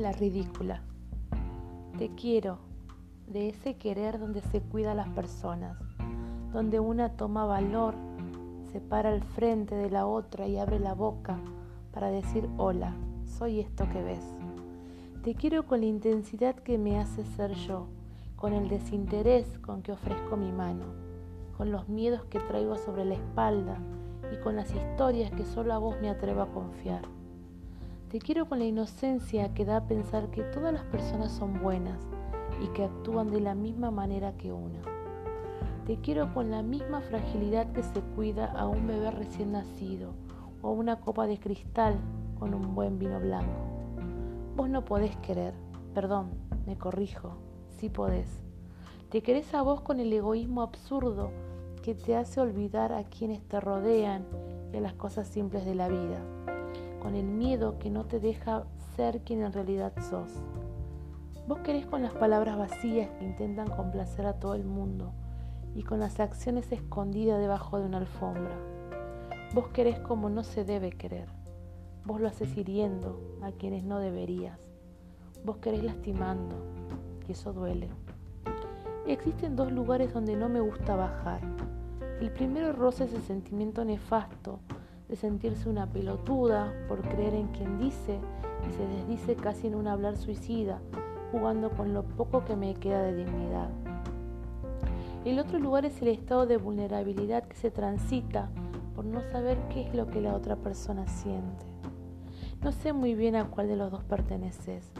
La ridícula. Te quiero, de ese querer donde se cuida a las personas, donde una toma valor, se para al frente de la otra y abre la boca para decir hola, soy esto que ves. Te quiero con la intensidad que me hace ser yo, con el desinterés con que ofrezco mi mano, con los miedos que traigo sobre la espalda y con las historias que solo a vos me atrevo a confiar. Te quiero con la inocencia que da a pensar que todas las personas son buenas y que actúan de la misma manera que una. Te quiero con la misma fragilidad que se cuida a un bebé recién nacido o a una copa de cristal con un buen vino blanco. Vos no podés querer, perdón, me corrijo, sí podés. Te querés a vos con el egoísmo absurdo que te hace olvidar a quienes te rodean y a las cosas simples de la vida con el miedo que no te deja ser quien en realidad sos. Vos querés con las palabras vacías que intentan complacer a todo el mundo y con las acciones escondidas debajo de una alfombra. Vos querés como no se debe querer. Vos lo haces hiriendo a quienes no deberías. Vos querés lastimando y eso duele. Existen dos lugares donde no me gusta bajar. El primero roza ese sentimiento nefasto de sentirse una pelotuda por creer en quien dice y se desdice casi en un hablar suicida, jugando con lo poco que me queda de dignidad. El otro lugar es el estado de vulnerabilidad que se transita por no saber qué es lo que la otra persona siente. No sé muy bien a cuál de los dos perteneces.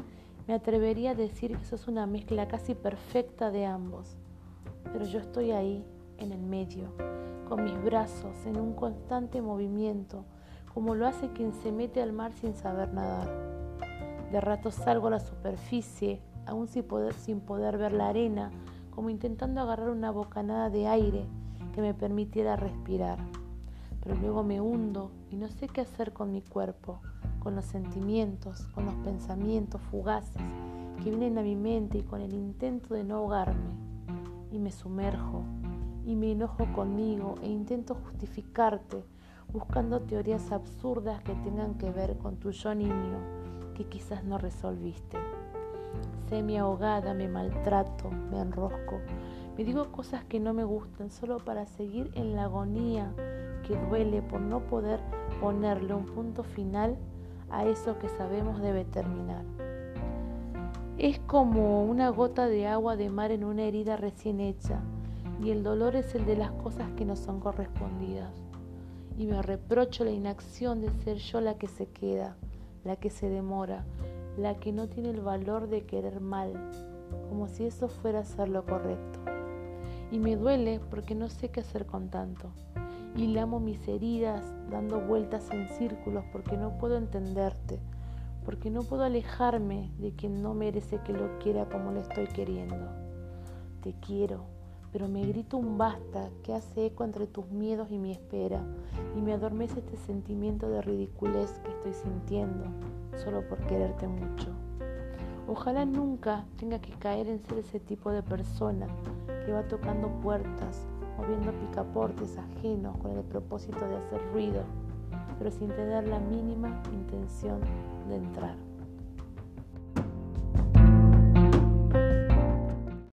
Me atrevería a decir que sos una mezcla casi perfecta de ambos, pero yo estoy ahí, en el medio, con mis brazos en un constante movimiento, como lo hace quien se mete al mar sin saber nadar. De rato salgo a la superficie, aún sin poder, sin poder ver la arena, como intentando agarrar una bocanada de aire que me permitiera respirar. Pero luego me hundo y no sé qué hacer con mi cuerpo, con los sentimientos, con los pensamientos fugaces que vienen a mi mente y con el intento de no ahogarme. Y me sumerjo me enojo conmigo e intento justificarte buscando teorías absurdas que tengan que ver con tu yo niño que quizás no resolviste. Semi ahogada, me maltrato, me enrosco, me digo cosas que no me gustan solo para seguir en la agonía que duele por no poder ponerle un punto final a eso que sabemos debe terminar. Es como una gota de agua de mar en una herida recién hecha y el dolor es el de las cosas que no son correspondidas. Y me reprocho la inacción de ser yo la que se queda, la que se demora, la que no tiene el valor de querer mal, como si eso fuera ser lo correcto. Y me duele porque no sé qué hacer con tanto. Y lamo mis heridas dando vueltas en círculos porque no puedo entenderte, porque no puedo alejarme de quien no merece que lo quiera como lo estoy queriendo. Te quiero, pero me grito un basta que hace eco entre tus miedos y mi espera, y me adormece este sentimiento de ridiculez que estoy sintiendo solo por quererte mucho. Ojalá nunca tenga que caer en ser ese tipo de persona que va tocando puertas, moviendo picaportes ajenos con el propósito de hacer ruido, pero sin tener la mínima intención de entrar.